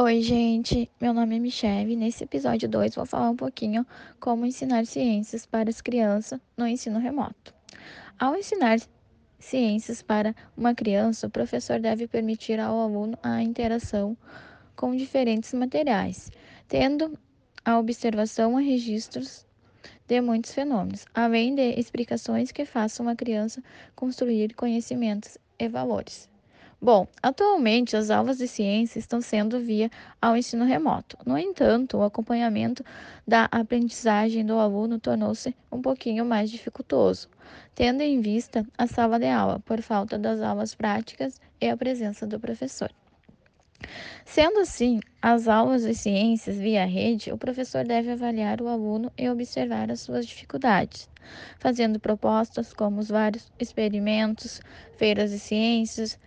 Oi, gente. Meu nome é Michelle. Nesse episódio 2, vou falar um pouquinho como ensinar ciências para as crianças no ensino remoto. Ao ensinar ciências para uma criança, o professor deve permitir ao aluno a interação com diferentes materiais, tendo a observação e registros de muitos fenômenos, além de explicações que façam a criança construir conhecimentos e valores. Bom, atualmente as aulas de ciência estão sendo via ao ensino remoto. No entanto, o acompanhamento da aprendizagem do aluno tornou-se um pouquinho mais dificultoso, tendo em vista a sala de aula, por falta das aulas práticas e a presença do professor. Sendo assim, as aulas de ciências via rede, o professor deve avaliar o aluno e observar as suas dificuldades, fazendo propostas como os vários experimentos, feiras de ciências,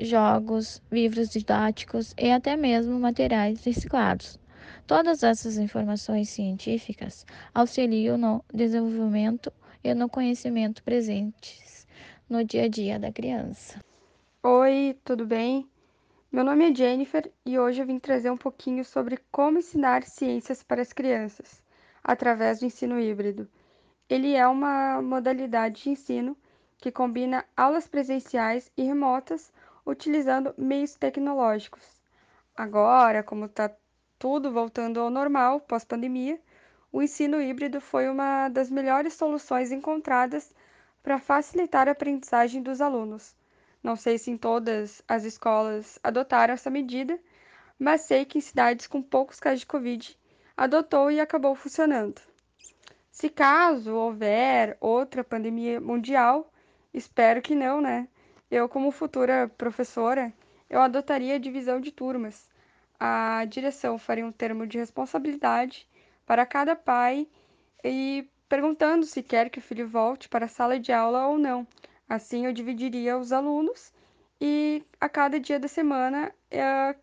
jogos, livros didáticos e até mesmo materiais reciclados. Todas essas informações científicas auxiliam no desenvolvimento e no conhecimento presentes no dia a dia da criança. Oi, tudo bem? Meu nome é Jennifer e hoje eu vim trazer um pouquinho sobre como ensinar ciências para as crianças através do ensino híbrido. Ele é uma modalidade de ensino que combina aulas presenciais e remotas utilizando meios tecnológicos. Agora, como está tudo voltando ao normal pós-pandemia, o ensino híbrido foi uma das melhores soluções encontradas para facilitar a aprendizagem dos alunos. Não sei se em todas as escolas adotaram essa medida, mas sei que em cidades com poucos casos de Covid adotou e acabou funcionando. Se caso houver outra pandemia mundial, espero que não, né? Eu, como futura professora, eu adotaria a divisão de turmas. A direção faria um termo de responsabilidade para cada pai e perguntando se quer que o filho volte para a sala de aula ou não. Assim, eu dividiria os alunos e a cada dia da semana, eh,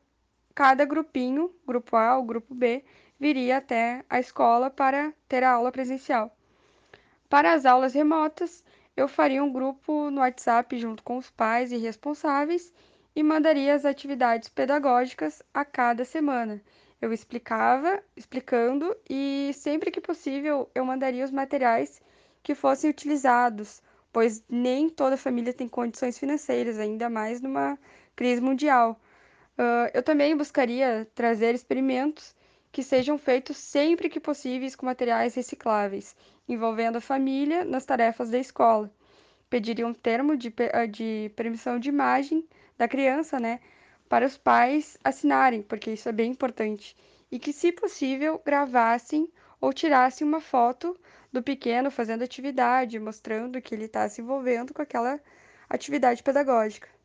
cada grupinho, grupo A ou grupo B, viria até a escola para ter a aula presencial. Para as aulas remotas, eu faria um grupo no WhatsApp junto com os pais e responsáveis e mandaria as atividades pedagógicas a cada semana. Eu explicava, explicando e sempre que possível eu mandaria os materiais que fossem utilizados, pois nem toda família tem condições financeiras, ainda mais numa crise mundial. Uh, eu também buscaria trazer experimentos que sejam feitos sempre que possíveis com materiais recicláveis, envolvendo a família nas tarefas da escola. Pediria um termo de, ah, de permissão de imagem da criança, né, para os pais assinarem, porque isso é bem importante. E que, se possível, gravassem ou tirassem uma foto do pequeno fazendo atividade, mostrando que ele está se envolvendo com aquela atividade pedagógica.